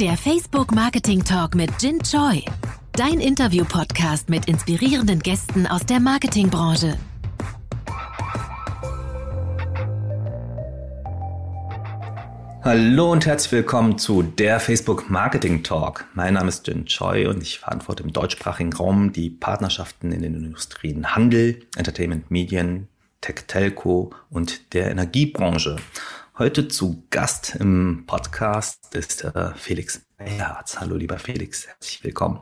Der Facebook Marketing Talk mit Jin Choi. Dein Interview-Podcast mit inspirierenden Gästen aus der Marketingbranche. Hallo und herzlich willkommen zu der Facebook Marketing Talk. Mein Name ist Jin Choi und ich verantworte im deutschsprachigen Raum die Partnerschaften in den Industrien Handel, Entertainment, Medien, Tech Telco und der Energiebranche. Heute zu Gast im Podcast ist äh, Felix Meyerz. Hallo lieber Felix, herzlich willkommen.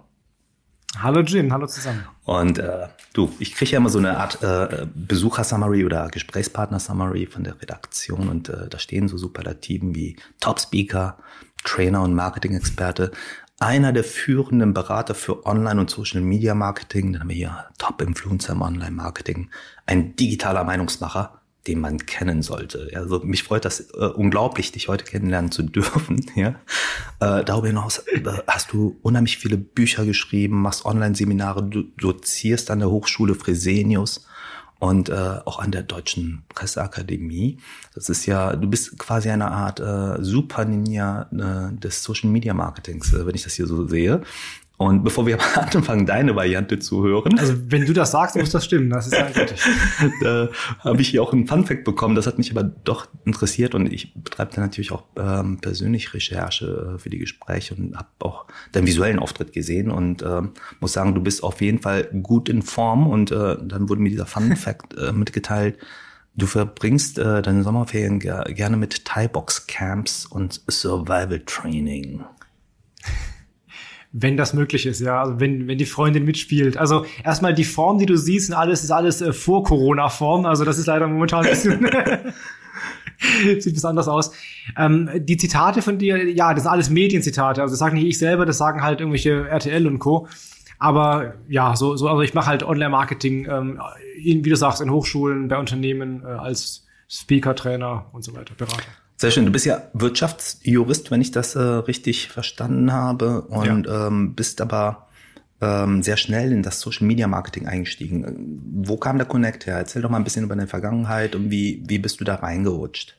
Hallo Jim, hallo zusammen. Und äh, du, ich kriege ja immer so eine Art äh, Besucher-Summary oder Gesprächspartner-Summary von der Redaktion und äh, da stehen so Superlativen wie Top-Speaker, Trainer und Marketing-Experte, einer der führenden Berater für Online- und Social-Media-Marketing, dann haben wir hier Top-Influencer im Online-Marketing, ein digitaler Meinungsmacher, den man kennen sollte. Also mich freut das äh, unglaublich, dich heute kennenlernen zu dürfen. Ja? Äh, darüber hinaus äh, hast du unheimlich viele Bücher geschrieben, machst Online-Seminare, du dozierst an der Hochschule Fresenius und äh, auch an der Deutschen Presseakademie. Das ist ja, du bist quasi eine Art äh, Super Ninja äh, des Social Media Marketings, äh, wenn ich das hier so sehe. Und bevor wir anfangen, deine Variante zu hören. Also, wenn du das sagst, muss das stimmen. Das ist eindeutig. da habe ich hier auch einen Funfact bekommen. Das hat mich aber doch interessiert und ich betreibe da natürlich auch ähm, persönlich Recherche äh, für die Gespräche und habe auch deinen visuellen Auftritt gesehen und äh, muss sagen, du bist auf jeden Fall gut in Form. Und äh, dann wurde mir dieser Funfact äh, mitgeteilt. Du verbringst äh, deine Sommerferien ger gerne mit Thai-Box-Camps und Survival-Training wenn das möglich ist, ja, also wenn, wenn die Freundin mitspielt. Also erstmal die Form, die du siehst, und alles ist alles äh, vor Corona-Form. Also das ist leider momentan ein bisschen. Sieht was anders aus. Ähm, die Zitate von dir, ja, das sind alles Medienzitate. Also das sage nicht ich selber, das sagen halt irgendwelche RTL und Co. Aber ja, so, so also ich mache halt Online-Marketing, ähm, wie du sagst, in Hochschulen, bei Unternehmen äh, als Speaker, Trainer und so weiter, Berater. Sehr schön. Du bist ja Wirtschaftsjurist, wenn ich das äh, richtig verstanden habe, und ja. ähm, bist aber ähm, sehr schnell in das Social Media Marketing eingestiegen. Wo kam der Connect her? Erzähl doch mal ein bisschen über deine Vergangenheit und wie, wie bist du da reingerutscht?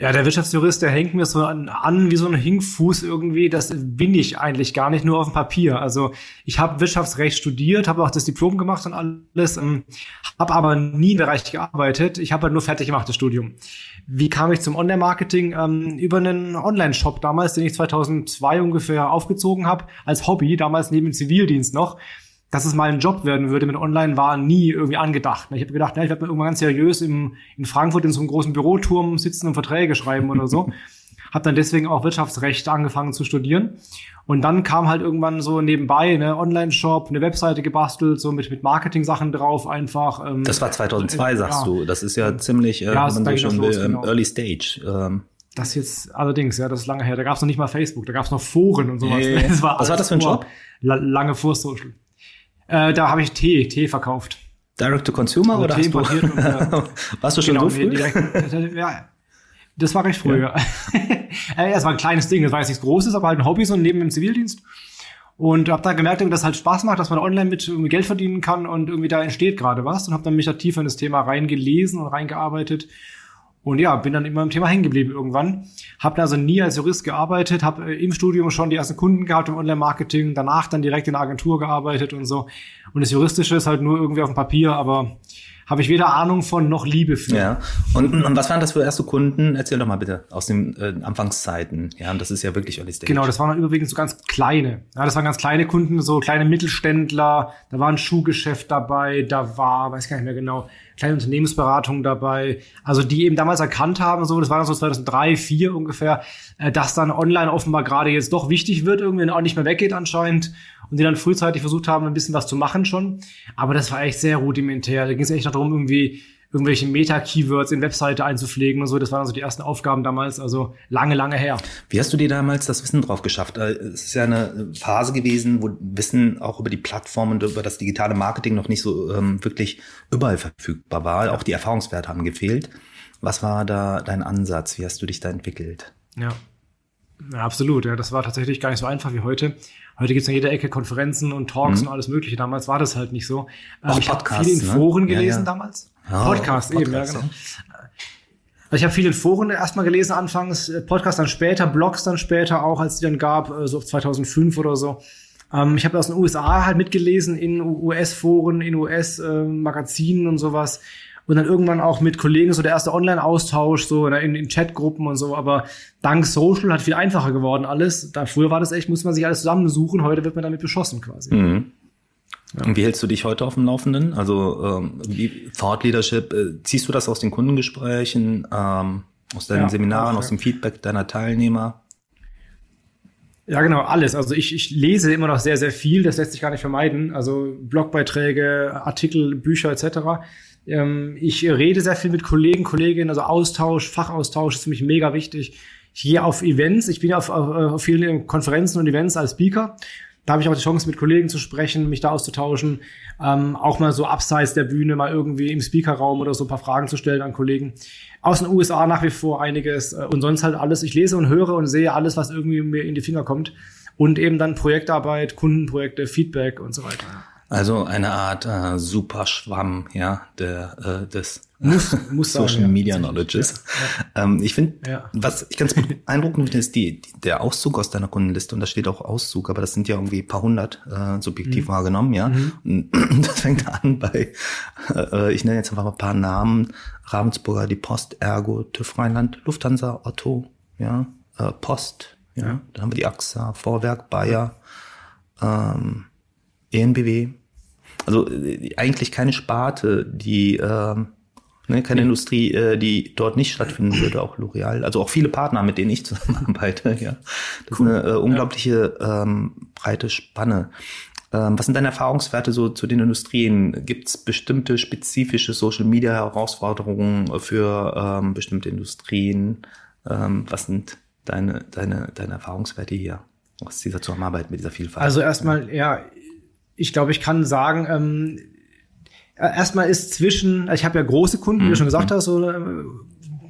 Ja, der Wirtschaftsjurist, der hängt mir so an, an, wie so ein Hinkfuß irgendwie. Das bin ich eigentlich gar nicht nur auf dem Papier. Also ich habe Wirtschaftsrecht studiert, habe auch das Diplom gemacht und alles, ähm, habe aber nie im Bereich gearbeitet. Ich habe halt nur fertig gemacht das Studium. Wie kam ich zum Online-Marketing? Ähm, über einen Online-Shop damals, den ich 2002 ungefähr aufgezogen habe, als Hobby, damals neben dem Zivildienst noch dass es mal ein Job werden würde mit Online, war nie irgendwie angedacht. Ich habe gedacht, ja, ich werde mal irgendwann ganz seriös im, in Frankfurt in so einem großen Büroturm sitzen und Verträge schreiben oder so. habe dann deswegen auch Wirtschaftsrecht angefangen zu studieren. Und dann kam halt irgendwann so nebenbei ne Online-Shop, eine Webseite gebastelt, so mit, mit Marketing-Sachen drauf einfach. Ähm, das war 2002, äh, sagst ja. du. Das ist ja ziemlich, äh, ja, wenn man so schon will, genau. Early Stage. Ähm. Das jetzt allerdings, ja, das ist lange her. Da gab es noch nicht mal Facebook, da gab es noch Foren und sowas. Yeah. Das war Was war das für ein Job? Lange vor Social. Äh, da habe ich Tee, Tee verkauft. Direct to Consumer oder, oder Tee importiert? Und, äh, Warst du schon genau, so früh? Direkt, ja, das war recht früh. Ja. ja. das war ein kleines Ding, das war jetzt nichts Großes, aber halt ein Hobby so neben dem Zivildienst. Und habe da gemerkt, dass das halt Spaß macht, dass man online mit irgendwie Geld verdienen kann und irgendwie da entsteht gerade was. Und habe dann mich da tiefer in das Thema reingelesen und reingearbeitet und ja, bin dann immer im Thema hängen geblieben irgendwann. Habe also nie als Jurist gearbeitet, habe äh, im Studium schon die ersten Kunden gehabt im Online-Marketing, danach dann direkt in der Agentur gearbeitet und so. Und das Juristische ist halt nur irgendwie auf dem Papier, aber habe ich weder Ahnung von noch Liebe für. Ja. Und, und was waren das für erste Kunden? Erzähl doch mal bitte aus den äh, Anfangszeiten. Ja, und das ist ja wirklich Early Stage. Genau, das waren dann überwiegend so ganz kleine. Ja, das waren ganz kleine Kunden, so kleine Mittelständler. Da war ein Schuhgeschäft dabei, da war, weiß gar nicht mehr genau, kleine Unternehmensberatung dabei, also die eben damals erkannt haben, so, das war dann so 2003, 2004 ungefähr, äh, dass dann online offenbar gerade jetzt doch wichtig wird, irgendwie auch nicht mehr weggeht anscheinend und die dann frühzeitig versucht haben, ein bisschen was zu machen schon, aber das war echt sehr rudimentär, da ging es echt noch darum, irgendwie irgendwelche Meta-Keywords in Webseite einzupflegen und so. Das waren also die ersten Aufgaben damals, also lange, lange her. Wie hast du dir damals das Wissen drauf geschafft? Äh, es ist ja eine Phase gewesen, wo Wissen auch über die Plattform und über das digitale Marketing noch nicht so ähm, wirklich überall verfügbar war. Auch die Erfahrungswerte haben gefehlt. Was war da dein Ansatz? Wie hast du dich da entwickelt? Ja. Ja, absolut. Ja, das war tatsächlich gar nicht so einfach wie heute. Heute gibt's in jeder Ecke Konferenzen und Talks mhm. und alles Mögliche. Damals war das halt nicht so. Auch ähm, ich habe viel in ne? Foren gelesen ne? damals. Oh, Podcast, Podcast, eben, ja, genau. Also ich habe viele Foren erstmal gelesen anfangs, äh, Podcast dann später, Blogs dann später auch, als es die dann gab, äh, so 2005 oder so. Ähm, ich habe aus den USA halt mitgelesen in US-Foren, in US-Magazinen und sowas. Und dann irgendwann auch mit Kollegen so der erste Online-Austausch, so in, in Chatgruppen und so. Aber dank Social hat viel einfacher geworden alles. Da früher war das echt, muss man sich alles zusammensuchen. Heute wird man damit beschossen quasi. Mhm. Ja. Und wie hältst du dich heute auf dem Laufenden? Also ähm, wie Thought Leadership, äh, ziehst du das aus den Kundengesprächen, ähm, aus deinen ja, Seminaren, auch, aus dem Feedback deiner Teilnehmer? Ja, genau, alles. Also ich, ich lese immer noch sehr, sehr viel, das lässt sich gar nicht vermeiden. Also Blogbeiträge, Artikel, Bücher etc. Ähm, ich rede sehr viel mit Kollegen, Kolleginnen, also Austausch, Fachaustausch ist für mich mega wichtig. Ich gehe auf Events, ich bin auf, auf, auf vielen Konferenzen und Events als Speaker da habe ich auch die Chance, mit Kollegen zu sprechen, mich da auszutauschen, ähm, auch mal so abseits der Bühne, mal irgendwie im Speakerraum oder so ein paar Fragen zu stellen an Kollegen. Aus den USA nach wie vor einiges äh, und sonst halt alles. Ich lese und höre und sehe alles, was irgendwie mir in die Finger kommt. Und eben dann Projektarbeit, Kundenprojekte, Feedback und so weiter. Also eine Art äh, Superschwamm, ja, der, äh, des muss, muss Social sein, Media ja. Knowledges. Ja. Ähm, ich finde, ja. was ich ganz beeindruckend finde, ist die, die, der Auszug aus deiner Kundenliste und da steht auch Auszug, aber das sind ja irgendwie paar hundert äh, subjektiv mhm. wahrgenommen, ja. Mhm. Und das fängt an bei, äh, ich nenne jetzt einfach mal ein paar Namen: Ravensburger, die Post, Ergo, TÜV Rheinland, Lufthansa, Otto, ja, äh, Post, ja. Dann haben wir die AXA, Vorwerk, Bayer, ähm, ENBW, also äh, eigentlich keine Sparte, die äh, ne, keine Industrie, äh, die dort nicht stattfinden würde, auch L'Oreal, also auch viele Partner, mit denen ich zusammenarbeite, ja. Das cool. ist eine äh, unglaubliche ähm, breite Spanne. Ähm, was sind deine Erfahrungswerte so zu den Industrien? Gibt es bestimmte spezifische Social Media Herausforderungen für ähm, bestimmte Industrien? Ähm, was sind deine, deine, deine Erfahrungswerte hier aus dieser Zusammenarbeit mit dieser Vielfalt? Also erstmal, ja, ich glaube, ich kann sagen, ähm, erstmal ist zwischen, ich habe ja große Kunden, wie du schon gesagt mhm. hast, so äh,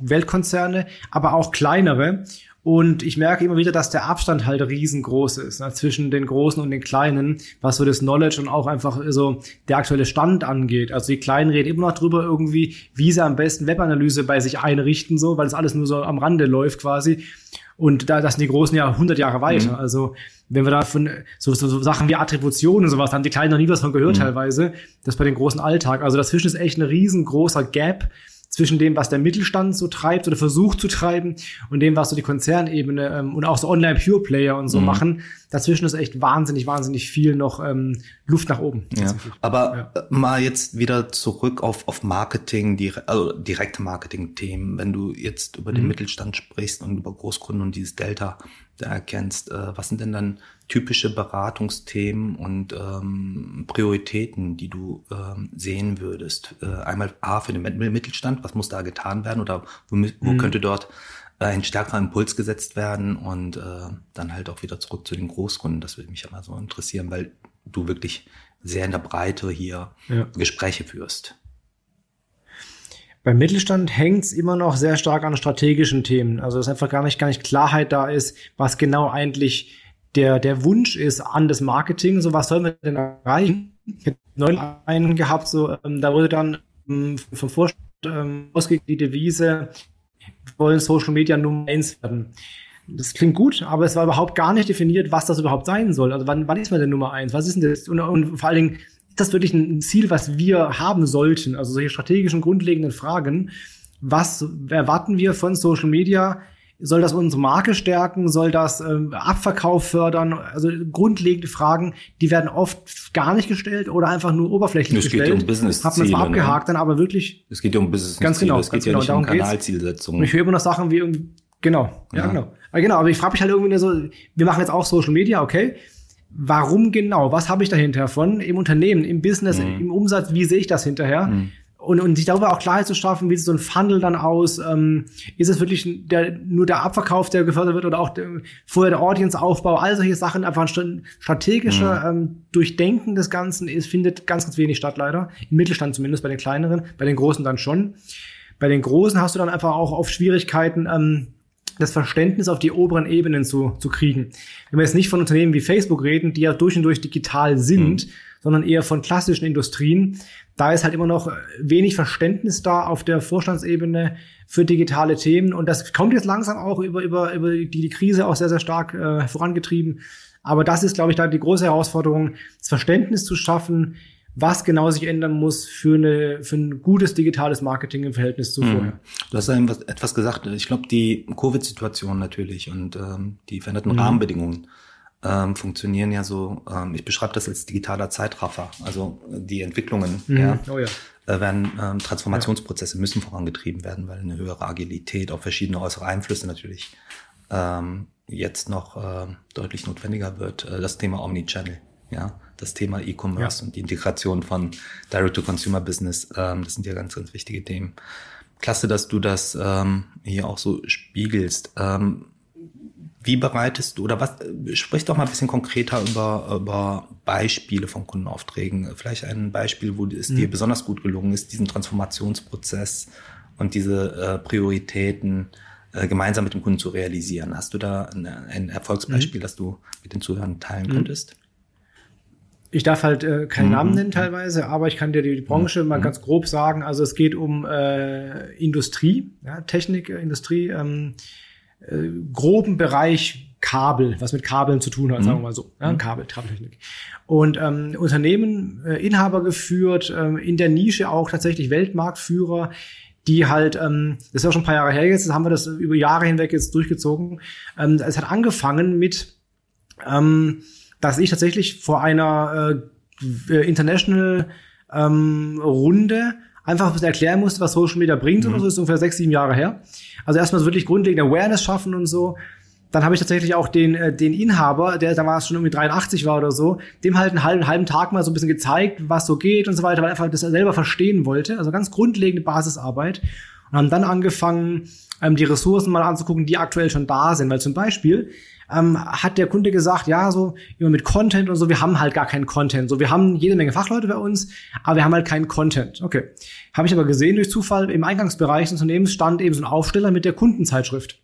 Weltkonzerne, aber auch kleinere. Und ich merke immer wieder, dass der Abstand halt riesengroß ist ne, zwischen den Großen und den Kleinen, was so das Knowledge und auch einfach so der aktuelle Stand angeht. Also die Kleinen reden immer noch drüber irgendwie, wie sie am besten Webanalyse bei sich einrichten, so, weil das alles nur so am Rande läuft quasi. Und da, das sind die Großen ja 100 Jahre weiter. Mhm. Also wenn wir da von so, so, so Sachen wie Attribution und sowas, da haben die Kleinen noch nie was von gehört mhm. teilweise. Das bei den großen Alltag. Also dazwischen ist echt ein riesengroßer Gap zwischen dem, was der Mittelstand so treibt oder versucht zu treiben und dem, was so die Konzernebene ähm, und auch so Online-Pure-Player und so mhm. machen. Dazwischen ist echt wahnsinnig, wahnsinnig viel noch ähm, Luft nach oben. Ja. Aber ja. Mal jetzt wieder zurück auf, auf Marketing, die, also direkte Marketing-Themen. Wenn du jetzt über den mhm. Mittelstand sprichst und über Großkunden und dieses Delta da erkennst, äh, was sind denn dann typische Beratungsthemen und ähm, Prioritäten, die du ähm, sehen würdest? Äh, einmal A für den Mittelstand, was muss da getan werden oder wo, wo mhm. könnte dort ein stärkerer Impuls gesetzt werden und äh, dann halt auch wieder zurück zu den Großkunden. Das würde mich mal so interessieren, weil du wirklich sehr in der Breite hier ja. Gespräche führst. Beim Mittelstand hängt es immer noch sehr stark an strategischen Themen. Also dass einfach gar nicht, gar nicht Klarheit da ist, was genau eigentlich der, der Wunsch ist an das Marketing, so was sollen wir denn erreichen? Ich habe neulich einen gehabt, so, ähm, da wurde dann ähm, vom Vorstand ähm, ausgegeben, die Devise, wollen Social Media Nummer eins werden. Das klingt gut, aber es war überhaupt gar nicht definiert, was das überhaupt sein soll. Also wann, wann ist man denn Nummer eins? Was ist denn das? Und, und vor allen Dingen, ist das wirklich ein Ziel, was wir haben sollten? Also solche strategischen, grundlegenden Fragen. Was erwarten wir von Social Media? Soll das unsere Marke stärken? Soll das ähm, Abverkauf fördern? Also grundlegende Fragen, die werden oft gar nicht gestellt oder einfach nur oberflächlich es gestellt. Es geht um Business Hat man zwar abgehakt, ne? dann aber wirklich. Es geht ja um Business Ganz genau. Es geht ja genau, nicht um Kanalzielsetzung. Und ich höre immer noch Sachen wie irgendwie, genau, ja, ja genau. Aber genau, aber ich frage mich halt irgendwie so, wir machen jetzt auch Social Media, okay. Warum genau? Was habe ich dahinter von im Unternehmen, im Business, mhm. im Umsatz? Wie sehe ich das hinterher? Mhm und, und sich darüber auch Klarheit zu schaffen, wie sieht so ein Funnel dann aus? Ähm, ist es wirklich der, nur der Abverkauf, der gefördert wird oder auch der, vorher der Audience-Aufbau? All solche Sachen, einfach ein strategischer mhm. ähm, Durchdenken des Ganzen ist, findet ganz, ganz wenig statt leider. Im Mittelstand zumindest, bei den kleineren, bei den großen dann schon. Bei den großen hast du dann einfach auch oft Schwierigkeiten, ähm, das Verständnis auf die oberen Ebenen zu, zu kriegen. Wenn wir jetzt nicht von Unternehmen wie Facebook reden, die ja durch und durch digital sind, mhm sondern eher von klassischen Industrien. Da ist halt immer noch wenig Verständnis da auf der Vorstandsebene für digitale Themen. Und das kommt jetzt langsam auch über, über, über die, die Krise auch sehr, sehr stark äh, vorangetrieben. Aber das ist, glaube ich, da die große Herausforderung, das Verständnis zu schaffen, was genau sich ändern muss für, eine, für ein gutes digitales Marketing im Verhältnis zu mhm. vorher. Du hast eben etwas gesagt. Ich glaube, die Covid-Situation natürlich und ähm, die veränderten mhm. Rahmenbedingungen ähm, funktionieren ja so, ähm, ich beschreibe das als digitaler Zeitraffer. Also die Entwicklungen mhm. ja, oh ja. Äh, werden ähm, Transformationsprozesse müssen vorangetrieben werden, weil eine höhere Agilität auf verschiedene äußere Einflüsse natürlich ähm, jetzt noch äh, deutlich notwendiger wird. Äh, das Thema Omnichannel, ja das Thema E-Commerce ja. und die Integration von Direct-to-Consumer-Business. Ähm, das sind ja ganz, ganz wichtige Themen. Klasse, dass du das ähm, hier auch so spiegelst. Ähm, wie bereitest du oder was, sprich doch mal ein bisschen konkreter über, über Beispiele von Kundenaufträgen. Vielleicht ein Beispiel, wo es mhm. dir besonders gut gelungen ist, diesen Transformationsprozess und diese äh, Prioritäten äh, gemeinsam mit dem Kunden zu realisieren. Hast du da ein, ein Erfolgsbeispiel, mhm. das du mit den Zuhörern teilen mhm. könntest? Ich darf halt äh, keinen mhm. Namen nennen teilweise, aber ich kann dir die, Branche mhm. mal ganz grob sagen. Also es geht um äh, Industrie, ja, Technik, äh, Industrie, ähm, äh, groben Bereich Kabel, was mit Kabeln zu tun hat, mhm. sagen wir mal so, ja, mhm. Kabel, Kabeltechnik. Und ähm, Unternehmen, äh, Inhaber geführt, äh, in der Nische auch tatsächlich Weltmarktführer, die halt, ähm, das ist ja schon ein paar Jahre her jetzt, haben wir das über Jahre hinweg jetzt durchgezogen. Ähm, es hat angefangen mit ähm, dass ich tatsächlich vor einer äh, äh, International ähm, Runde einfach ein bisschen erklären musste, was Social Media bringt mhm. oder so, ist ungefähr sechs, sieben Jahre her. Also erstmal so wirklich grundlegende Awareness schaffen und so. Dann habe ich tatsächlich auch den, äh, den Inhaber, der damals schon irgendwie 83 war oder so, dem halt einen halben, halben Tag mal so ein bisschen gezeigt, was so geht und so weiter, weil er einfach das selber verstehen wollte. Also ganz grundlegende Basisarbeit. Und haben dann angefangen, ähm, die Ressourcen mal anzugucken, die aktuell schon da sind. Weil zum Beispiel ähm, hat der Kunde gesagt, ja, so immer mit Content und so, wir haben halt gar keinen Content. So, wir haben jede Menge Fachleute bei uns, aber wir haben halt keinen Content. Okay. Habe ich aber gesehen durch Zufall, im Eingangsbereich des Unternehmens stand eben so ein Aufsteller mit der Kundenzeitschrift.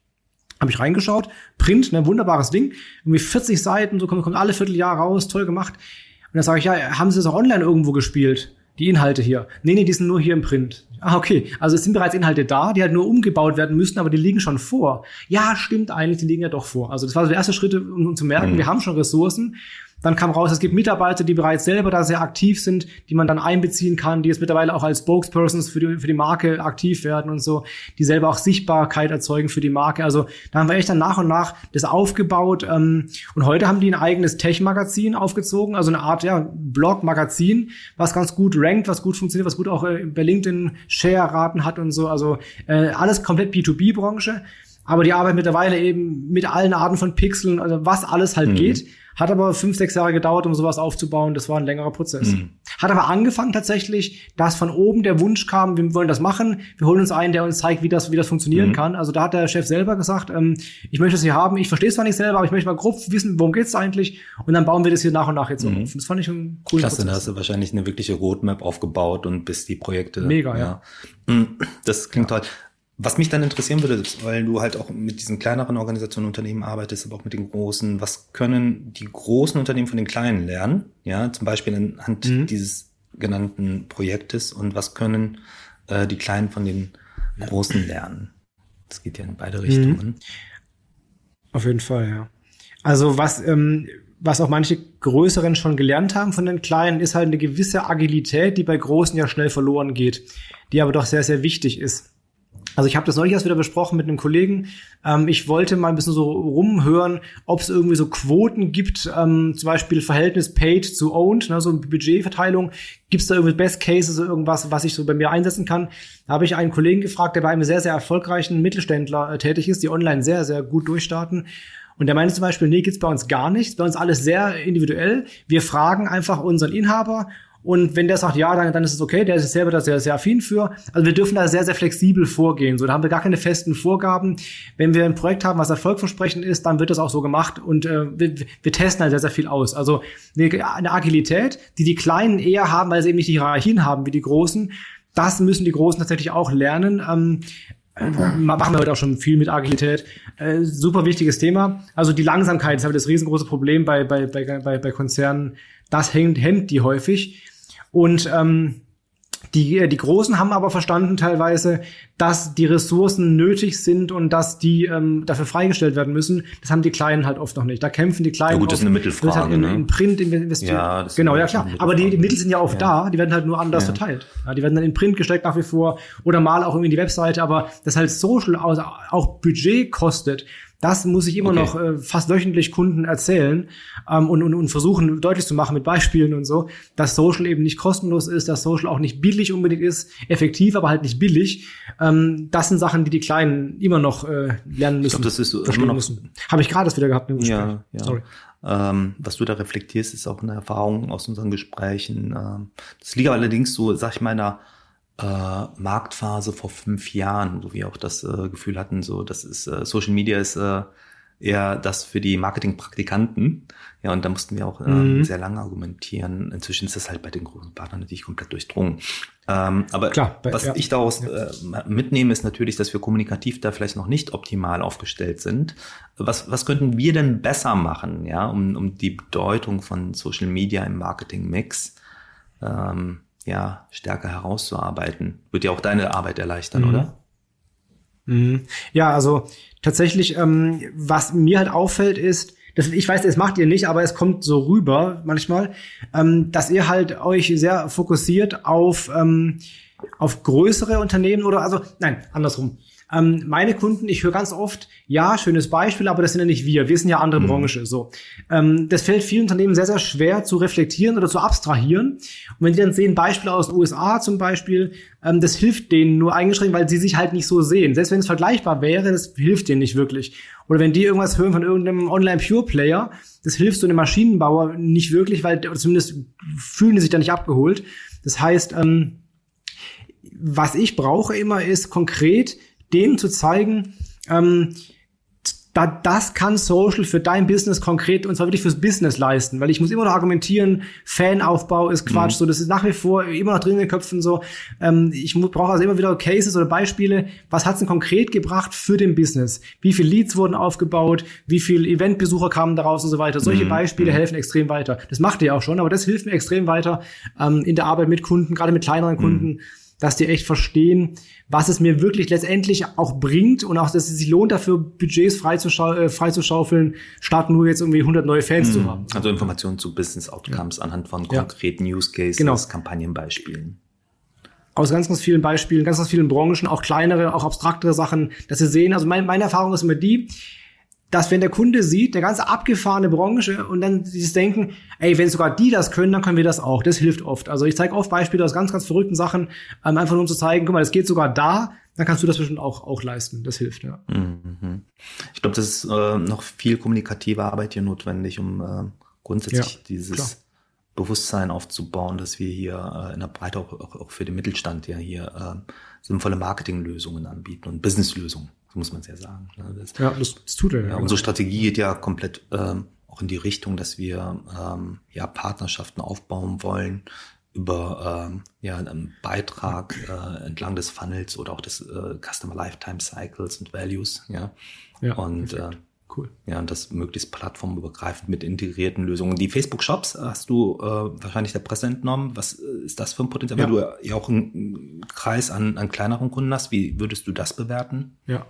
Habe ich reingeschaut, Print, ne, wunderbares Ding, irgendwie 40 Seiten, so kommt, kommt alle Vierteljahr raus, toll gemacht. Und dann sage ich, ja, haben Sie das auch online irgendwo gespielt? Die Inhalte hier. Nee, nee, die sind nur hier im Print. Ah, okay. Also es sind bereits Inhalte da, die halt nur umgebaut werden müssen, aber die liegen schon vor. Ja, stimmt eigentlich, die liegen ja doch vor. Also das war so der erste Schritt, um, um zu merken, mhm. wir haben schon Ressourcen. Dann kam raus, es gibt Mitarbeiter, die bereits selber da sehr aktiv sind, die man dann einbeziehen kann, die jetzt mittlerweile auch als Spokespersons für die, für die Marke aktiv werden und so, die selber auch Sichtbarkeit erzeugen für die Marke. Also da haben wir echt dann nach und nach das aufgebaut. Ähm, und heute haben die ein eigenes Tech-Magazin aufgezogen, also eine Art ja, Blog-Magazin, was ganz gut rankt, was gut funktioniert, was gut auch äh, bei LinkedIn Share-Raten hat und so. Also äh, alles komplett B2B-Branche. Aber die arbeiten mittlerweile eben mit allen Arten von Pixeln, also was alles halt mhm. geht. Hat aber fünf, sechs Jahre gedauert, um sowas aufzubauen. Das war ein längerer Prozess. Mhm. Hat aber angefangen tatsächlich, dass von oben der Wunsch kam, wir wollen das machen. Wir holen uns einen, der uns zeigt, wie das, wie das funktionieren mhm. kann. Also da hat der Chef selber gesagt, ähm, ich möchte das hier haben. Ich verstehe es zwar nicht selber, aber ich möchte mal grob wissen, worum geht's eigentlich. Und dann bauen wir das hier nach und nach jetzt mhm. auf. Das fand ich einen coolen Klasse, Prozess. da hast du wahrscheinlich eine wirkliche Roadmap aufgebaut und bis die Projekte. Mega, ja. ja. Mhm. Das klingt ja. toll. Was mich dann interessieren würde, weil du halt auch mit diesen kleineren Organisationen, Unternehmen arbeitest, aber auch mit den großen, was können die großen Unternehmen von den kleinen lernen? Ja, zum Beispiel anhand mhm. dieses genannten Projektes und was können äh, die Kleinen von den Großen lernen? Das geht ja in beide Richtungen. Mhm. Auf jeden Fall, ja. Also was, ähm, was auch manche Größeren schon gelernt haben von den Kleinen, ist halt eine gewisse Agilität, die bei Großen ja schnell verloren geht, die aber doch sehr, sehr wichtig ist. Also ich habe das neulich erst wieder besprochen mit einem Kollegen. Ähm, ich wollte mal ein bisschen so rumhören, ob es irgendwie so Quoten gibt, ähm, zum Beispiel Verhältnis Paid zu Owned, ne, so Budgetverteilung. Gibt es da irgendwie Best Cases, irgendwas, was ich so bei mir einsetzen kann? Da habe ich einen Kollegen gefragt, der bei einem sehr, sehr erfolgreichen Mittelständler äh, tätig ist, die online sehr, sehr gut durchstarten. Und der meinte zum Beispiel, nee, gibt's bei uns gar nichts. Bei uns alles sehr individuell. Wir fragen einfach unseren Inhaber und wenn der sagt, ja, dann, dann ist es okay, der ist selber da sehr, sehr affin für. Also wir dürfen da sehr, sehr flexibel vorgehen. So, da haben wir gar keine festen Vorgaben. Wenn wir ein Projekt haben, was erfolgversprechend ist, dann wird das auch so gemacht und äh, wir, wir testen halt sehr, sehr viel aus. Also eine, Agilität, die die Kleinen eher haben, weil sie eben nicht die Hierarchien haben wie die Großen. Das müssen die Großen tatsächlich auch lernen. Ähm, äh, machen wir heute auch schon viel mit Agilität. Äh, super wichtiges Thema. Also die Langsamkeit ist halt das riesengroße Problem bei, bei, bei, bei, Konzernen. Das hängt, hemmt die häufig. Und ähm, die, äh, die Großen haben aber verstanden teilweise, dass die Ressourcen nötig sind und dass die ähm, dafür freigestellt werden müssen. Das haben die Kleinen halt oft noch nicht. Da kämpfen die Kleinen. Ja gut, das ist eine Mittelfrage. Halt in, ne? in Print investiert. Ja, das genau, ja klar. Aber die, die Mittel sind ja oft ja. da. Die werden halt nur anders ja. verteilt. Ja, die werden dann in Print gesteckt nach wie vor oder mal auch irgendwie in die Webseite. Aber das halt Social auch Budget kostet das muss ich immer okay. noch äh, fast wöchentlich Kunden erzählen ähm, und, und, und versuchen deutlich zu machen mit Beispielen und so, dass Social eben nicht kostenlos ist, dass Social auch nicht billig unbedingt ist, effektiv, aber halt nicht billig. Ähm, das sind Sachen, die die Kleinen immer noch äh, lernen müssen. Ich glaube, das ist so immer noch. Habe ich gerade das wieder gehabt im Gespräch. Ja, ja. Sorry. Ähm, was du da reflektierst, ist auch eine Erfahrung aus unseren Gesprächen. Ähm, das liegt allerdings so, sag ich mal, in einer äh, Marktphase vor fünf Jahren, wo wir auch das äh, Gefühl hatten, so das ist äh, Social Media ist äh, eher das für die Marketingpraktikanten. Ja, und da mussten wir auch äh, mhm. sehr lange argumentieren. Inzwischen ist das halt bei den großen Partnern natürlich komplett durchdrungen. Ähm, aber Klar, bei, was ja. ich daraus äh, mitnehme, ist natürlich, dass wir kommunikativ da vielleicht noch nicht optimal aufgestellt sind. Was, was könnten wir denn besser machen, ja, um, um die Bedeutung von Social Media im Marketing-Mix ähm, ja, stärker herauszuarbeiten. Wird ja auch deine Arbeit erleichtern, mhm. oder? Mhm. Ja, also tatsächlich, ähm, was mir halt auffällt, ist, das, ich weiß, das macht ihr nicht, aber es kommt so rüber manchmal, ähm, dass ihr halt euch sehr fokussiert auf, ähm, auf größere Unternehmen oder also, nein, andersrum. Ähm, meine Kunden, ich höre ganz oft, ja, schönes Beispiel, aber das sind ja nicht wir. Wir sind ja andere mhm. Branche. So, ähm, das fällt vielen Unternehmen sehr, sehr schwer zu reflektieren oder zu abstrahieren. Und wenn die dann sehen, Beispiele aus den USA zum Beispiel, ähm, das hilft denen nur eingeschränkt, weil sie sich halt nicht so sehen. Selbst wenn es vergleichbar wäre, das hilft denen nicht wirklich. Oder wenn die irgendwas hören von irgendeinem Online-Pure-Player, das hilft so einem Maschinenbauer nicht wirklich, weil zumindest fühlen die sich da nicht abgeholt. Das heißt, ähm, was ich brauche immer ist konkret denen zu zeigen, ähm, da, das kann Social für dein Business konkret und zwar wirklich fürs Business leisten, weil ich muss immer noch argumentieren, Fanaufbau ist Quatsch, mhm. so das ist nach wie vor immer noch drin in den Köpfen so. Ähm, ich brauche also immer wieder Cases oder Beispiele, was hat's denn konkret gebracht für den Business? Wie viele Leads wurden aufgebaut? Wie viele Eventbesucher kamen daraus und so weiter? Solche mhm. Beispiele mhm. helfen extrem weiter. Das macht ihr auch schon, aber das hilft mir extrem weiter ähm, in der Arbeit mit Kunden, gerade mit kleineren mhm. Dass die echt verstehen, was es mir wirklich letztendlich auch bringt und auch, dass es sich lohnt, dafür Budgets äh, freizuschaufeln, statt nur jetzt irgendwie 100 neue Fans mhm. zu haben. Also Informationen zu Business Outcomes ja. anhand von konkreten ja. Use Cases, genau. Kampagnenbeispielen. Aus ganz, ganz vielen Beispielen, ganz, ganz vielen Branchen, auch kleinere, auch abstraktere Sachen, dass sie sehen. Also mein, meine Erfahrung ist immer die, dass wenn der Kunde sieht, der ganze abgefahrene Branche und dann dieses Denken, ey, wenn sogar die das können, dann können wir das auch. Das hilft oft. Also ich zeige oft Beispiele aus ganz, ganz verrückten Sachen, ähm, einfach nur um zu zeigen, guck mal, das geht sogar da, dann kannst du das bestimmt auch, auch leisten. Das hilft, ja. Mhm. Ich glaube, das ist äh, noch viel kommunikative Arbeit hier notwendig, um äh, grundsätzlich ja, dieses klar. Bewusstsein aufzubauen, dass wir hier äh, in der Breite auch, auch, auch für den Mittelstand ja hier äh, sinnvolle Marketinglösungen anbieten und Businesslösungen. So muss man es ja sagen. Ne? Das, ja, das, das tut er. Ja, ja, unsere Strategie geht ja komplett ähm, auch in die Richtung, dass wir ähm, ja Partnerschaften aufbauen wollen über ähm, ja einen Beitrag äh, entlang des Funnels oder auch des äh, Customer Lifetime Cycles und Values. Ja, ja und äh, Cool. Ja, und das möglichst plattformübergreifend mit integrierten Lösungen. Die Facebook Shops hast du äh, wahrscheinlich der Presse entnommen. Was äh, ist das für ein Potenzial? Ja. Wenn du ja auch einen Kreis an, an kleineren Kunden hast, wie würdest du das bewerten? Ja,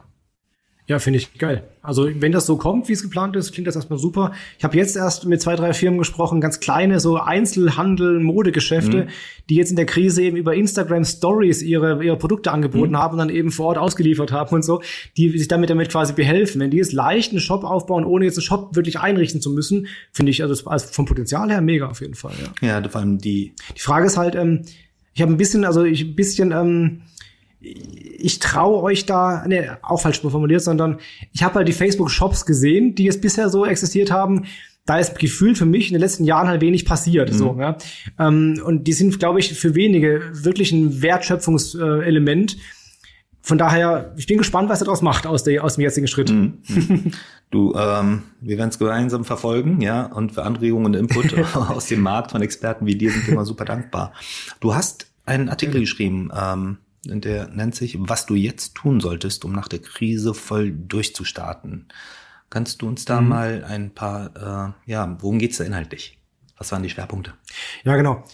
ja, finde ich geil. Also wenn das so kommt, wie es geplant ist, klingt das erstmal super. Ich habe jetzt erst mit zwei, drei Firmen gesprochen, ganz kleine, so Einzelhandel, Modegeschäfte, mhm. die jetzt in der Krise eben über Instagram Stories ihre, ihre Produkte angeboten mhm. haben und dann eben vor Ort ausgeliefert haben und so, die sich damit damit quasi behelfen. Wenn die jetzt leicht einen Shop aufbauen, ohne jetzt einen Shop wirklich einrichten zu müssen, finde ich also, also vom Potenzial her mega auf jeden Fall. Ja, ja vor allem die. Die Frage ist halt, ähm, ich habe ein bisschen, also ich ein bisschen ähm, ich traue euch da, ne, auch falsch formuliert, sondern ich habe halt die Facebook-Shops gesehen, die jetzt bisher so existiert haben. Da ist gefühlt für mich in den letzten Jahren halt wenig passiert. Mhm. So, ja. Ähm, und die sind, glaube ich, für wenige wirklich ein Wertschöpfungselement. Von daher, ich bin gespannt, was er daraus macht aus, der, aus dem jetzigen Schritt. Mhm. Du, ähm, wir werden es gemeinsam verfolgen, ja, und für Anregungen und Input aus dem Markt von Experten wie dir sind wir immer super dankbar. Du hast einen Artikel geschrieben, ähm, Der nennt sich, was du jetzt tun solltest, um nach der Krise voll durchzustarten. Kannst du uns da mhm. mal ein paar, äh, ja, worum geht's da inhaltlich? Was waren die Schwerpunkte? Ja, genau.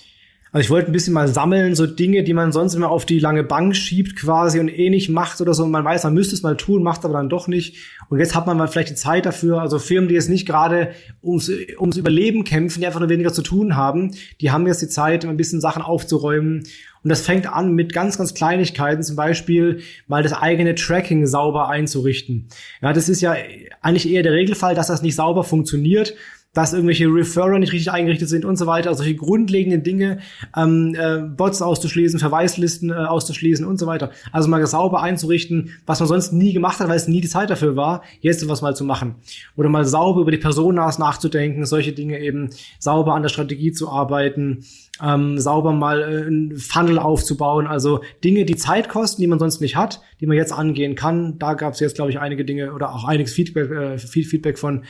Also ich wollte ein bisschen mal sammeln, so Dinge, die man sonst immer auf die lange Bank schiebt quasi und eh nicht macht oder so. Und man weiß, man müsste es mal tun, macht aber dann doch nicht. Und jetzt hat man mal vielleicht die Zeit dafür. Also Firmen, die jetzt nicht gerade ums, ums Überleben kämpfen, die einfach nur weniger zu tun haben, die haben jetzt die Zeit, ein bisschen Sachen aufzuräumen. Und das fängt an mit ganz, ganz Kleinigkeiten, zum Beispiel mal das eigene Tracking sauber einzurichten. Ja, das ist ja eigentlich eher der Regelfall, dass das nicht sauber funktioniert dass irgendwelche Referrer nicht richtig eingerichtet sind und so weiter. Also solche grundlegenden Dinge, ähm, äh, Bots auszuschließen, Verweislisten äh, auszuschließen und so weiter. Also mal sauber einzurichten, was man sonst nie gemacht hat, weil es nie die Zeit dafür war, jetzt was mal zu machen. Oder mal sauber über die Personas nachzudenken, solche Dinge eben sauber an der Strategie zu arbeiten, ähm, sauber mal äh, ein Funnel aufzubauen. Also Dinge, die Zeit kosten, die man sonst nicht hat, die man jetzt angehen kann. Da gab es jetzt, glaube ich, einige Dinge oder auch einiges Feedback, äh, Feedback von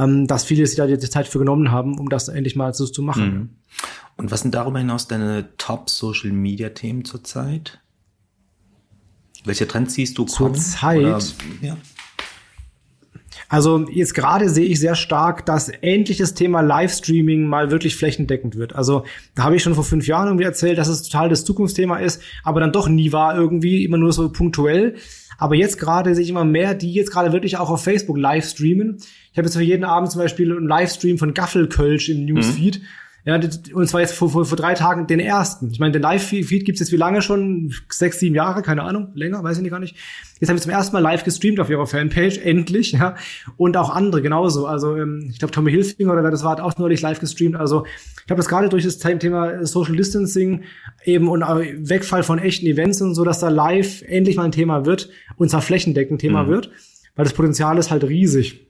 ähm, dass viele sich da die Zeit für genommen haben, um das endlich mal so zu machen. Mhm. Und was sind darüber hinaus deine Top-Social-Media-Themen zurzeit? Welche Trends siehst du kommen? Zurzeit? Ja. Also jetzt gerade sehe ich sehr stark, dass endlich das Thema Livestreaming mal wirklich flächendeckend wird. Also da habe ich schon vor fünf Jahren irgendwie erzählt, dass es total das Zukunftsthema ist, aber dann doch nie war irgendwie, immer nur so punktuell. Aber jetzt gerade sehe ich immer mehr, die jetzt gerade wirklich auch auf Facebook live streamen. Ich habe jetzt für jeden Abend zum Beispiel einen Livestream von Gaffelkölsch im Newsfeed. Mhm. Ja, und zwar jetzt vor, vor, vor drei Tagen den ersten. Ich meine, den Live-Feed gibt's jetzt wie lange schon? Sechs, sieben Jahre, keine Ahnung, länger, weiß ich nicht gar nicht. Jetzt haben wir zum ersten Mal live gestreamt auf ihrer Fanpage, endlich, ja. Und auch andere genauso. Also ähm, ich glaube, Tommy Hilfinger oder wer das war, hat auch neulich live gestreamt. Also ich glaube, das gerade durch das Thema Social Distancing eben und Wegfall von echten Events und so, dass da live endlich mal ein Thema wird und zwar flächendeckend Thema mhm. wird, weil das Potenzial ist halt riesig.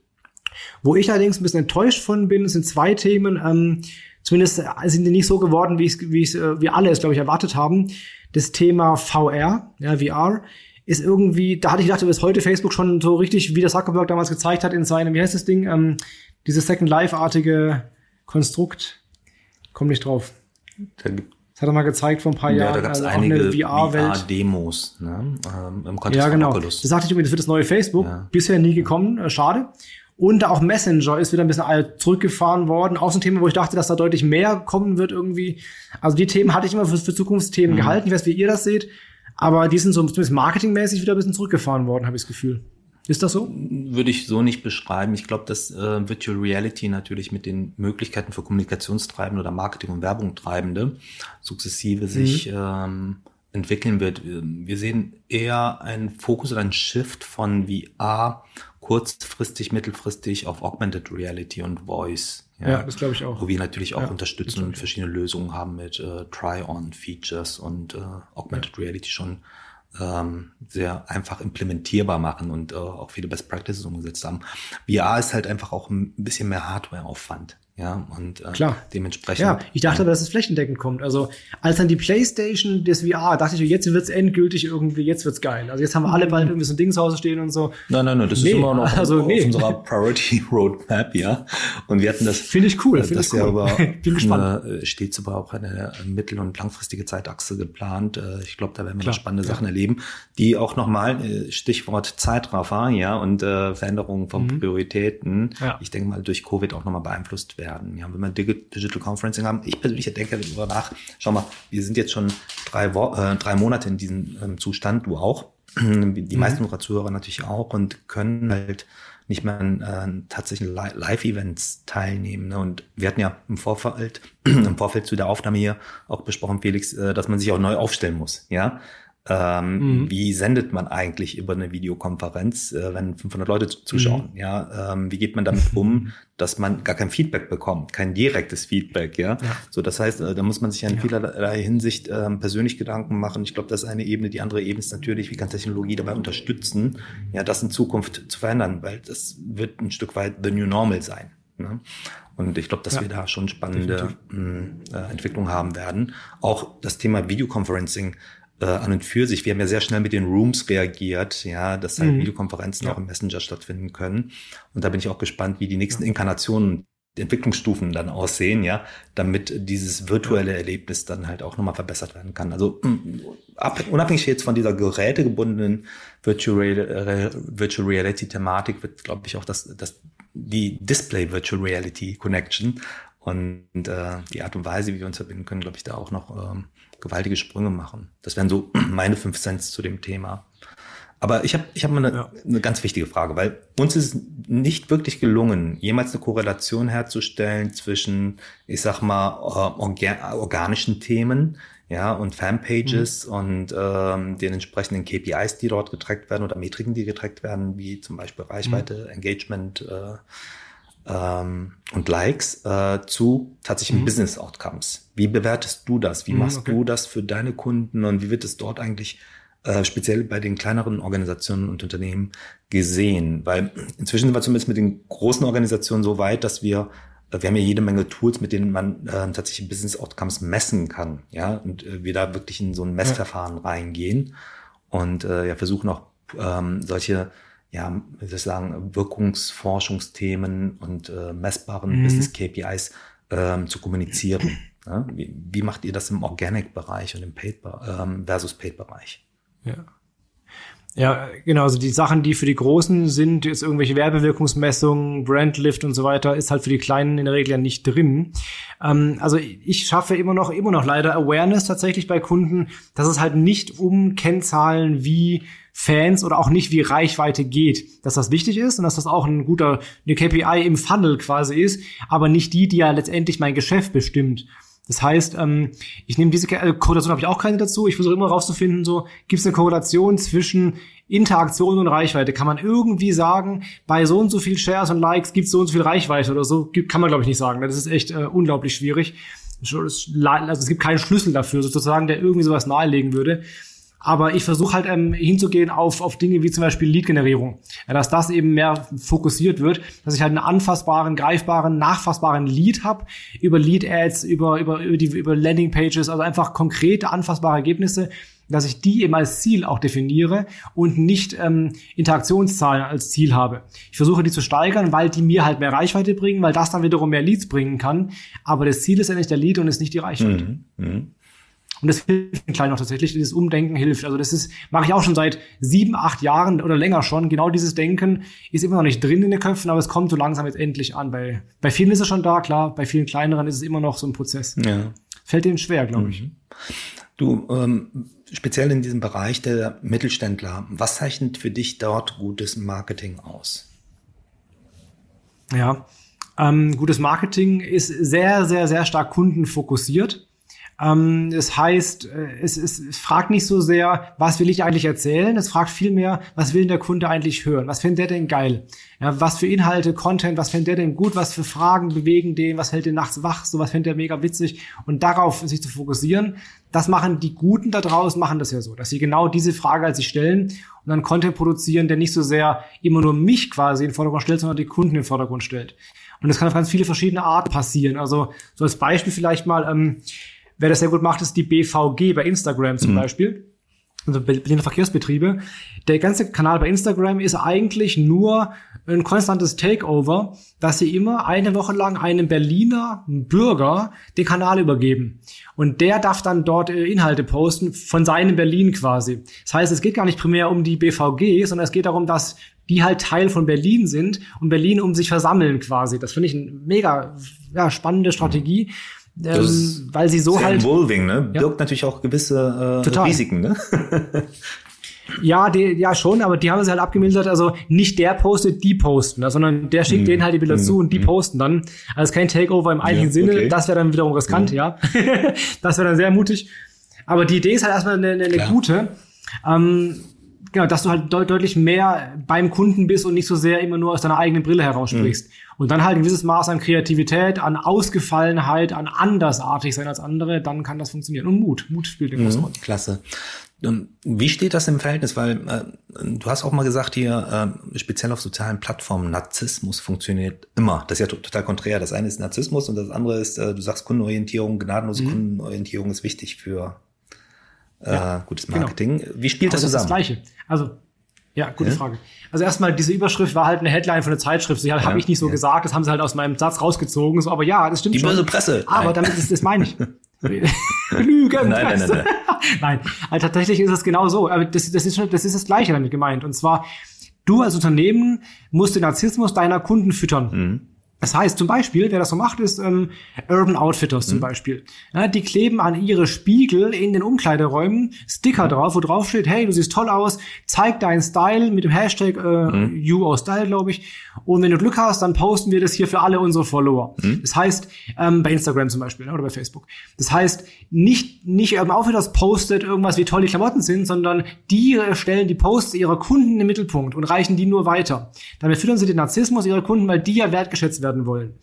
Wo ich allerdings ein bisschen enttäuscht von bin, sind zwei Themen. Ähm, zumindest äh, sind die nicht so geworden, wie, ich, wie, ich, äh, wie alle es, glaube ich, erwartet haben. Das Thema VR, ja, VR, ist irgendwie, da hatte ich gedacht, bis heute Facebook schon so richtig, wie der Zuckerberg damals gezeigt hat in seinem, wie heißt das Ding, ähm, dieses Second Life-artige Konstrukt. Komm nicht drauf. Da gibt das hat er mal gezeigt vor ein paar ja, Jahren. Da gab es also einige VR-Demos ne? ähm, im Kontext ja, genau. von Oculus. Das sagte ich übrigens, das wird das neue Facebook. Ja. Bisher nie gekommen, äh, schade. Und auch Messenger ist wieder ein bisschen zurückgefahren worden. Auch so ein Thema, wo ich dachte, dass da deutlich mehr kommen wird irgendwie. Also die Themen hatte ich immer für, für Zukunftsthemen mhm. gehalten. Ich weiß, wie ihr das seht. Aber die sind so zumindest marketingmäßig wieder ein bisschen zurückgefahren worden, habe ich das Gefühl. Ist das so? Würde ich so nicht beschreiben. Ich glaube, dass äh, Virtual Reality natürlich mit den Möglichkeiten für Kommunikationstreibende oder Marketing- und Werbung treibende sukzessive mhm. sich ähm, entwickeln wird. Wir sehen eher einen Fokus oder einen Shift von VR kurzfristig, mittelfristig auf Augmented Reality und Voice. Ja, ja das glaube ich auch. Wo wir natürlich auch ja, unterstützen und verschiedene Lösungen haben mit äh, Try-on-Features und äh, Augmented ja. Reality schon ähm, sehr einfach implementierbar machen und äh, auch viele Best Practices umgesetzt haben. VR ist halt einfach auch ein bisschen mehr Hardware-Aufwand. Ja, und äh, Klar. dementsprechend. Ja, ich dachte dass es flächendeckend kommt. Also, als dann die Playstation des VR, dachte ich, jetzt wird's endgültig irgendwie, jetzt wird's geil. Also, jetzt haben wir alle bald irgendwie so ein Ding zu Hause stehen und so. Nein, nein, nein, das nee, ist immer noch also, auf nee. unserer Priority Roadmap, ja. Und wir hatten das. Finde ich cool, finde ich cool. Ja aber Bin gespannt. Eine, stets aber auch eine mittel- und langfristige Zeitachse geplant. Äh, ich glaube, da werden wir Klar, spannende ja. Sachen erleben, die auch nochmal, äh, Stichwort Zeitraffer, ja, und äh, Veränderungen von mhm. Prioritäten, ja. ich denke mal, durch Covid auch nochmal beeinflusst werden. Ja, wenn wir Digital Conferencing haben. Ich persönlich denke darüber nach, schau mal, wir sind jetzt schon drei, Wo äh, drei Monate in diesem ähm, Zustand, du auch. Die mhm. meisten unserer Zuhörer natürlich auch und können halt nicht mehr an äh, tatsächlichen Live-Events teilnehmen. Ne? Und wir hatten ja im Vorfeld, im Vorfeld zu der Aufnahme hier auch besprochen, Felix, äh, dass man sich auch neu aufstellen muss. Ja, ähm, mhm. Wie sendet man eigentlich über eine Videokonferenz, äh, wenn 500 Leute zuschauen? Mhm. Ja, ähm, wie geht man damit um, dass man gar kein Feedback bekommt, kein direktes Feedback? Ja, ja. so das heißt, äh, da muss man sich in ja. vielerlei Hinsicht äh, persönlich Gedanken machen. Ich glaube, das ist eine Ebene. Die andere Ebene ist natürlich, wie kann Technologie dabei unterstützen, ja, das in Zukunft zu verändern, weil das wird ein Stück weit the new normal sein. Ne? Und ich glaube, dass ja, wir da schon spannende mh, äh, Entwicklungen haben werden. Auch das Thema Videoconferencing äh, an und für sich. Wir haben ja sehr schnell mit den Rooms reagiert, ja, dass halt mhm. Videokonferenzen ja. auch im Messenger stattfinden können. Und da bin ich auch gespannt, wie die nächsten Inkarnationen Entwicklungsstufen dann aussehen, ja, damit dieses virtuelle Erlebnis dann halt auch nochmal verbessert werden kann. Also mm, ab, unabhängig jetzt von dieser gerätegebundenen Virtual, Virtual Reality Thematik wird, glaube ich, auch das, das die Display Virtual Reality Connection und äh, die Art und Weise, wie wir uns verbinden können, glaube ich, da auch noch ähm, gewaltige Sprünge machen. Das wären so meine fünf Cents zu dem Thema. Aber ich habe ich hab mal eine, ja. eine ganz wichtige Frage, weil uns ist nicht wirklich gelungen, jemals eine Korrelation herzustellen zwischen, ich sag mal, orga organischen Themen, ja, und Fanpages mhm. und ähm, den entsprechenden KPIs, die dort getrackt werden oder Metriken, die getrackt werden, wie zum Beispiel Reichweite, mhm. Engagement äh, ähm, und Likes, äh, zu tatsächlichen mhm. Business Outcomes. Wie bewertest du das? Wie mhm, machst okay. du das für deine Kunden und wie wird es dort eigentlich äh, speziell bei den kleineren Organisationen und Unternehmen gesehen. Weil inzwischen sind wir zumindest mit den großen Organisationen so weit, dass wir äh, wir haben ja jede Menge Tools, mit denen man äh, tatsächlich Business Outcomes messen kann, ja, und äh, wir da wirklich in so ein Messverfahren ja. reingehen und äh, ja versuchen auch ähm, solche, ja, wie soll ich sagen, Wirkungsforschungsthemen und äh, messbaren mhm. Business KPIs ähm, zu kommunizieren. Ja? Wie, wie macht ihr das im Organic-Bereich und im Paid ähm, versus Paid-Bereich? Ja. Ja, genau, also die Sachen, die für die Großen sind, ist irgendwelche Werbewirkungsmessungen, Brandlift und so weiter, ist halt für die Kleinen in der Regel ja nicht drin. Ähm, also ich schaffe immer noch, immer noch leider Awareness tatsächlich bei Kunden, dass es halt nicht um Kennzahlen wie Fans oder auch nicht wie Reichweite geht, dass das wichtig ist und dass das auch ein guter, eine KPI im Funnel quasi ist, aber nicht die, die ja letztendlich mein Geschäft bestimmt. Das heißt, ähm, ich nehme diese äh, Korrelation habe ich auch keine dazu. Ich versuche immer rauszufinden, so gibt es eine Korrelation zwischen Interaktion und Reichweite. Kann man irgendwie sagen, bei so und so viel Shares und Likes gibt es so und so viel Reichweite oder so? Kann man glaube ich nicht sagen. Das ist echt äh, unglaublich schwierig. Also es gibt keinen Schlüssel dafür sozusagen, der irgendwie sowas nahelegen würde. Aber ich versuche halt ähm, hinzugehen auf, auf Dinge wie zum Beispiel Lead-Generierung. Ja, dass das eben mehr fokussiert wird, dass ich halt einen anfassbaren, greifbaren, nachfassbaren Lead habe über Lead-Ads, über, über, über, die, über Landing-Pages, also einfach konkrete, anfassbare Ergebnisse, dass ich die eben als Ziel auch definiere und nicht ähm, Interaktionszahlen als Ziel habe. Ich versuche die zu steigern, weil die mir halt mehr Reichweite bringen, weil das dann wiederum mehr Leads bringen kann. Aber das Ziel ist ja nicht der Lead und ist nicht die Reichweite. Mhm. Mhm. Und das hilft den Kleinen auch tatsächlich, dieses Umdenken hilft. Also das ist, mache ich auch schon seit sieben, acht Jahren oder länger schon. Genau dieses Denken ist immer noch nicht drin in den Köpfen, aber es kommt so langsam jetzt endlich an. Bei, bei vielen ist es schon da, klar. Bei vielen kleineren ist es immer noch so ein Prozess. Ja. Fällt denen schwer, glaube ich. Mhm. Du, ähm, speziell in diesem Bereich der Mittelständler, was zeichnet für dich dort gutes Marketing aus? Ja, ähm, gutes Marketing ist sehr, sehr, sehr stark kundenfokussiert. Ähm, das heißt, äh, es, es, es fragt nicht so sehr, was will ich eigentlich erzählen? Es fragt vielmehr, was will der Kunde eigentlich hören? Was findet der denn geil? Ja, was für Inhalte, Content, was findet der denn gut? Was für Fragen bewegen den? Was hält den nachts wach? So was findet er mega witzig? Und darauf sich zu fokussieren, das machen die Guten da draußen, machen das ja so, dass sie genau diese Frage als sich stellen und dann Content produzieren, der nicht so sehr immer nur mich quasi in den Vordergrund stellt, sondern die Kunden in den Vordergrund stellt. Und das kann auf ganz viele verschiedene Arten passieren. Also so als Beispiel vielleicht mal, ähm, Wer das sehr gut macht, ist die BVG bei Instagram zum mhm. Beispiel. Also Berliner Verkehrsbetriebe. Der ganze Kanal bei Instagram ist eigentlich nur ein konstantes Takeover, dass sie immer eine Woche lang einem Berliner Bürger den Kanal übergeben. Und der darf dann dort äh, Inhalte posten von seinem Berlin quasi. Das heißt, es geht gar nicht primär um die BVG, sondern es geht darum, dass die halt Teil von Berlin sind und Berlin um sich versammeln quasi. Das finde ich eine mega ja, spannende Strategie. Mhm ähm, weil sie so halt. Involving, ne? Birgt ja. natürlich auch gewisse äh, Risiken, ne? ja, die, ja schon, aber die haben es halt abgemildert. Also nicht der postet, die posten, ne? sondern der schickt mm. denen halt die Bilder mm. zu und die mm. posten dann. Also kein Takeover im eigentlichen ja, Sinne. Okay. Das wäre dann wiederum riskant, ja. das wäre dann sehr mutig. Aber die Idee ist halt erstmal eine, eine gute. Ähm, genau, dass du halt de deutlich mehr beim Kunden bist und nicht so sehr immer nur aus deiner eigenen Brille heraussprichst. Mhm. Und dann halt ein gewisses Maß an Kreativität, an Ausgefallenheit, an andersartig sein als andere, dann kann das funktionieren. Und Mut. Mut spielt eine große mhm, Rolle. Klasse. Ähm, wie steht das im Verhältnis? Weil äh, du hast auch mal gesagt hier, äh, speziell auf sozialen Plattformen, Narzissmus funktioniert immer. Das ist ja total konträr. Das eine ist Narzissmus und das andere ist, äh, du sagst Kundenorientierung, gnadenlose mhm. Kundenorientierung ist wichtig für äh, ja, gutes genau. Marketing. Genau. Wie spielt das zusammen? Das ist das Gleiche. Also Ja, gute ja? Frage. Also erstmal, diese Überschrift war halt eine Headline von der Zeitschrift. Die halt, ja, habe ich nicht so ja. gesagt, das haben sie halt aus meinem Satz rausgezogen. So, aber ja, das stimmt Die böse Presse. Aber nein. damit ist das meine ich. Lügen. Nein, nein, nein, nein. nein, also tatsächlich ist es genau so. Aber das, das, ist schon, das ist das Gleiche damit gemeint. Und zwar, du als Unternehmen musst den Narzissmus deiner Kunden füttern. Mhm. Das heißt zum Beispiel, wer das so macht, ist ähm, Urban Outfitters zum mhm. Beispiel. Ja, die kleben an ihre Spiegel in den Umkleideräumen Sticker drauf, wo drauf steht, hey, du siehst toll aus, zeig deinen Style mit dem Hashtag äh, mhm. YouOurStyle, glaube ich. Und wenn du Glück hast, dann posten wir das hier für alle unsere Follower. Mhm. Das heißt, ähm, bei Instagram zum Beispiel ne, oder bei Facebook. Das heißt, nicht, nicht Urban Outfitters postet irgendwas, wie toll die Klamotten sind, sondern die stellen die Posts ihrer Kunden im Mittelpunkt und reichen die nur weiter. Damit füttern sie den Narzissmus ihrer Kunden, weil die ja wertgeschätzt werden werden wollen.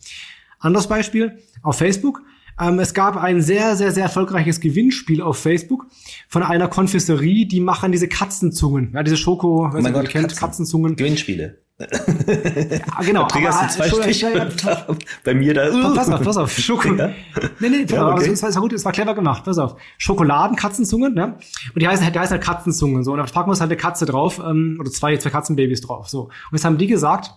Anderes Beispiel auf Facebook. Ähm, es gab ein sehr, sehr, sehr erfolgreiches Gewinnspiel auf Facebook von einer Konfesserie, die machen diese Katzenzungen. Ja, diese Schoko, oh mein Gott, kennt, Katzen. Katzenzungen. Gewinnspiele. ja, genau. Triggerst du zwei Stiche bei mir da. Uh. Pass auf, pass auf. Schokolade. Ja? Nee, nee, ja, okay. also, es war gut, es war clever gemacht. Pass auf. Schokoladenkatzenzungen, ne? Und die heißen, halt, die heißen halt Katzenzungen, so. Und da packen wir halt eine Katze drauf, ähm, oder zwei, zwei Katzenbabys drauf, so. Und jetzt haben die gesagt,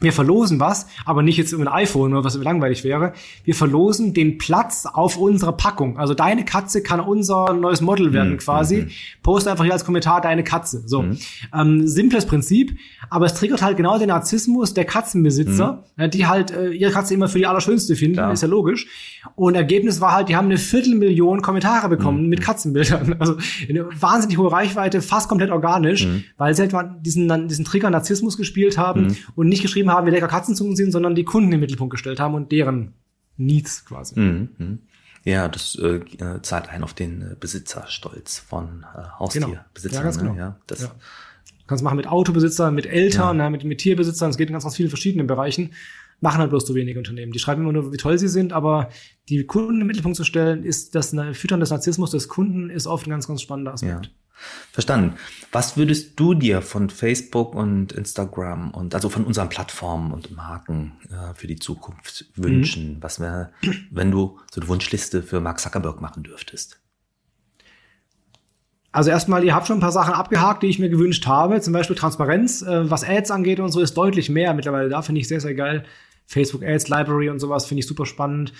wir verlosen was, aber nicht jetzt ein iPhone oder was langweilig wäre. Wir verlosen den Platz auf unserer Packung. Also deine Katze kann unser neues Model werden mhm. quasi. Mhm. Post einfach hier als Kommentar deine Katze. So. Mhm. Ähm, simples Prinzip, aber es triggert halt genau den Narzissmus der Katzenbesitzer, mhm. die halt äh, ihre Katze immer für die allerschönste finden, Klar. ist ja logisch. Und Ergebnis war halt, die haben eine Viertelmillion Kommentare bekommen mhm. mit Katzenbildern. Also eine wahnsinnig hohe Reichweite, fast komplett organisch, mhm. weil sie halt diesen, diesen Trigger Narzissmus gespielt haben und nicht geschrieben haben, wie lecker Katzenzungen sind, sondern die Kunden im Mittelpunkt gestellt haben und deren Needs quasi. Mhm. mhm. Ja, das äh, äh, zahlt ein auf den äh, Besitzerstolz von äh, Haustierbesitzern. Genau. Ja, ganz ne? genau. Ja, das ja. Kannst machen mit Autobesitzern, mit Eltern, ja. ne, mit, mit Tierbesitzern. Es geht in ganz, ganz vielen verschiedenen Bereichen. Machen halt bloß so wenige Unternehmen. Die schreiben immer nur, wie toll sie sind, aber die Kunden im Mittelpunkt zu stellen, ist das Füttern des Narzissmus des Kunden ist oft ein ganz, ganz spannender Aspekt. Verstanden. Was würdest du dir von Facebook und Instagram und also von unseren Plattformen und Marken äh, für die Zukunft wünschen? Mhm. Was wäre, wenn du so eine Wunschliste für Mark Zuckerberg machen dürftest? Also erstmal, ihr habt schon ein paar Sachen abgehakt, die ich mir gewünscht habe. Zum Beispiel Transparenz, äh, was Ads angeht und so, ist deutlich mehr mittlerweile da. Finde ich sehr, sehr geil. Facebook Ads Library und sowas finde ich super spannend.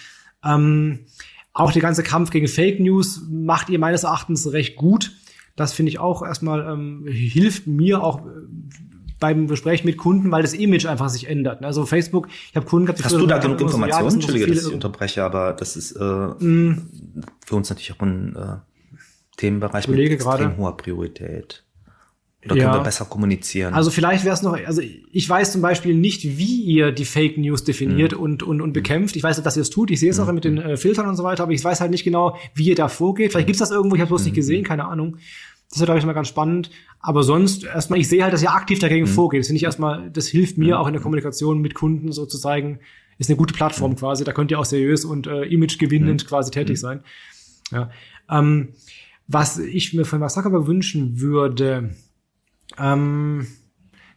Ähm, auch der ganze Kampf gegen Fake News macht ihr meines Erachtens recht gut. Das finde ich auch erstmal ähm, hilft mir auch äh, beim Gespräch mit Kunden, weil das Image einfach sich ändert. Also Facebook, ich habe Kunden gehabt, Hast du da genug Informationen? So, ja, Entschuldige, so dass ich unterbreche, aber das ist äh, mm. für uns natürlich auch ein äh, Themenbereich mit extrem grade. hoher Priorität. Oder ja. können wir besser kommunizieren? Also vielleicht wäre es noch, also ich weiß zum Beispiel nicht, wie ihr die Fake News definiert mhm. und, und, und bekämpft. Ich weiß, dass ihr es tut. Ich sehe es mhm. auch mit den äh, Filtern und so weiter, aber ich weiß halt nicht genau, wie ihr da vorgeht. Vielleicht gibt's das irgendwo, ich habe bloß mhm. nicht gesehen, keine Ahnung. Das ist, glaube ich, mal ganz spannend. Aber sonst erstmal, ich sehe halt, dass ihr aktiv dagegen mhm. vorgeht. Das finde ich erstmal, das hilft mir mhm. auch in der Kommunikation mit Kunden so zu zeigen, ist eine gute Plattform mhm. quasi. Da könnt ihr auch seriös und äh, imagegewinnend quasi tätig sein. Ja. Ähm, was ich mir von Mark Zuckerberg wünschen würde, ähm,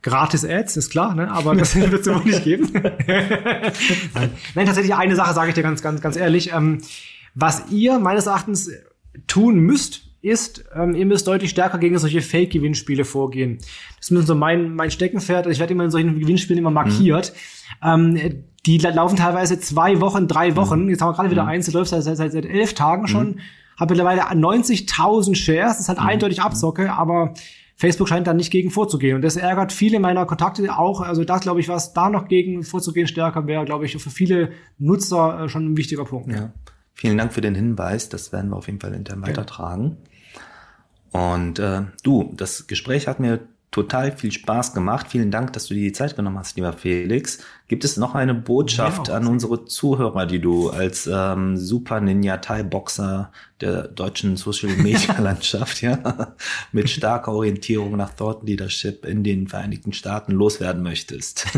Gratis Ads, ist klar, ne? aber das wird es wohl nicht geben. Nein. Nein, tatsächlich eine Sache sage ich dir ganz, ganz, ganz ehrlich. Ähm, was ihr meines Erachtens tun müsst, ist, ähm, ihr müsst deutlich stärker gegen solche Fake-Gewinnspiele vorgehen. Das ist so mein, mein Steckenpferd. Ich werde immer in solchen Gewinnspielen immer markiert. Mhm. Ähm, die laufen teilweise zwei Wochen, drei Wochen. Mhm. Jetzt haben wir gerade wieder mhm. eins, das läuft seit, seit, seit elf Tagen schon. Mhm. Hat mittlerweile 90.000 Shares. Das ist halt mhm. eindeutig Abzocke, aber Facebook scheint da nicht gegen vorzugehen. Und das ärgert viele meiner Kontakte auch. Also das, glaube ich, was da noch gegen vorzugehen stärker wäre, glaube ich, für viele Nutzer äh, schon ein wichtiger Punkt. Ja. Vielen Dank für den Hinweis. Das werden wir auf jeden Fall intern weitertragen. Und äh, du, das Gespräch hat mir total viel Spaß gemacht. Vielen Dank, dass du dir die Zeit genommen hast, lieber Felix. Gibt es noch eine Botschaft ja, an unsere Zuhörer, die du als ähm, Super Ninja Thai Boxer der deutschen Social Media Landschaft, ja, mit starker Orientierung nach Thought Leadership in den Vereinigten Staaten loswerden möchtest?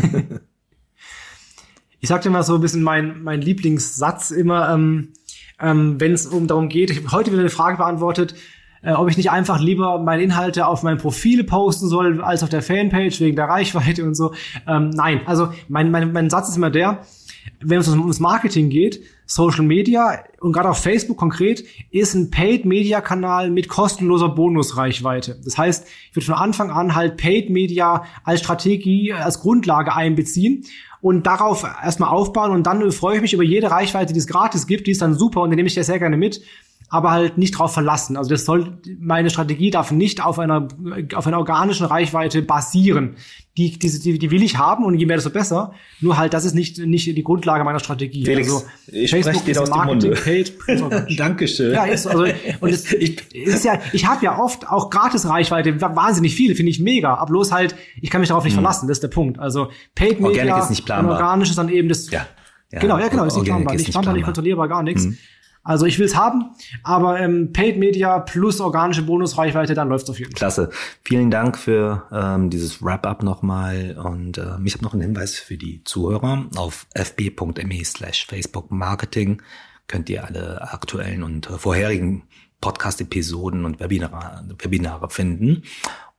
ich sagte mal so ein bisschen mein, mein Lieblingssatz immer, ähm, ähm, wenn es um darum geht, ich habe heute wieder eine Frage beantwortet, äh, ob ich nicht einfach lieber meine Inhalte auf mein Profil posten soll, als auf der Fanpage wegen der Reichweite und so. Ähm, nein, also mein, mein, mein Satz ist immer der, wenn es ums Marketing geht, Social Media und gerade auf Facebook konkret ist ein Paid-Media-Kanal mit kostenloser Bonusreichweite. Das heißt, ich würde von Anfang an halt Paid-Media als Strategie, als Grundlage einbeziehen und darauf erstmal aufbauen und dann freue ich mich über jede Reichweite, die es gratis gibt, die ist dann super und die nehme ich ja sehr gerne mit aber halt nicht drauf verlassen. Also das soll, meine Strategie darf nicht auf einer, auf einer organischen Reichweite basieren. Die, die, die, die will ich haben und je mehr, desto besser. Nur halt, das ist nicht, nicht die Grundlage meiner Strategie. Felix, also, ich Facebook dir aus Marketing, Paid, Dankeschön. Ja, ist, also, und es ist ja, ich habe ja oft auch gratis Reichweite, wahnsinnig viel, finde ich mega. Aber bloß halt, ich kann mich darauf nicht hm. verlassen, das ist der Punkt. Also Paid Media Organic ist nicht planbar. und organisch ist dann eben das. Ja. ja. Genau, ja, genau, ist nicht planbar. Nicht planbar, nicht kontrollierbar, gar nichts. Hm. Also ich will es haben, aber ähm, Paid Media plus organische Bonusreichweite, dann läuft's auf jeden Fall. Klasse. Vielen Dank für ähm, dieses Wrap-up nochmal. Und ähm, ich habe noch einen Hinweis für die Zuhörer. Auf fb.me slash Facebook Marketing könnt ihr alle aktuellen und äh, vorherigen Podcast-Episoden und Webinare, Webinare finden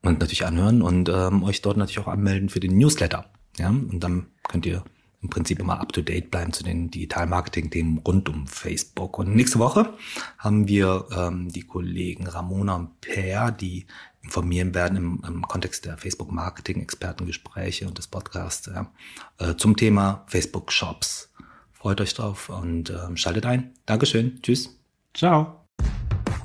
und natürlich anhören und ähm, euch dort natürlich auch anmelden für den Newsletter. Ja, und dann könnt ihr im Prinzip immer up to date bleiben zu den Digital-Marketing-Themen rund um Facebook. Und nächste Woche haben wir ähm, die Kollegen Ramona und Per, die informieren werden im, im Kontext der Facebook-Marketing-Expertengespräche und des Podcasts äh, zum Thema Facebook-Shops. Freut euch drauf und äh, schaltet ein. Dankeschön. Tschüss. Ciao.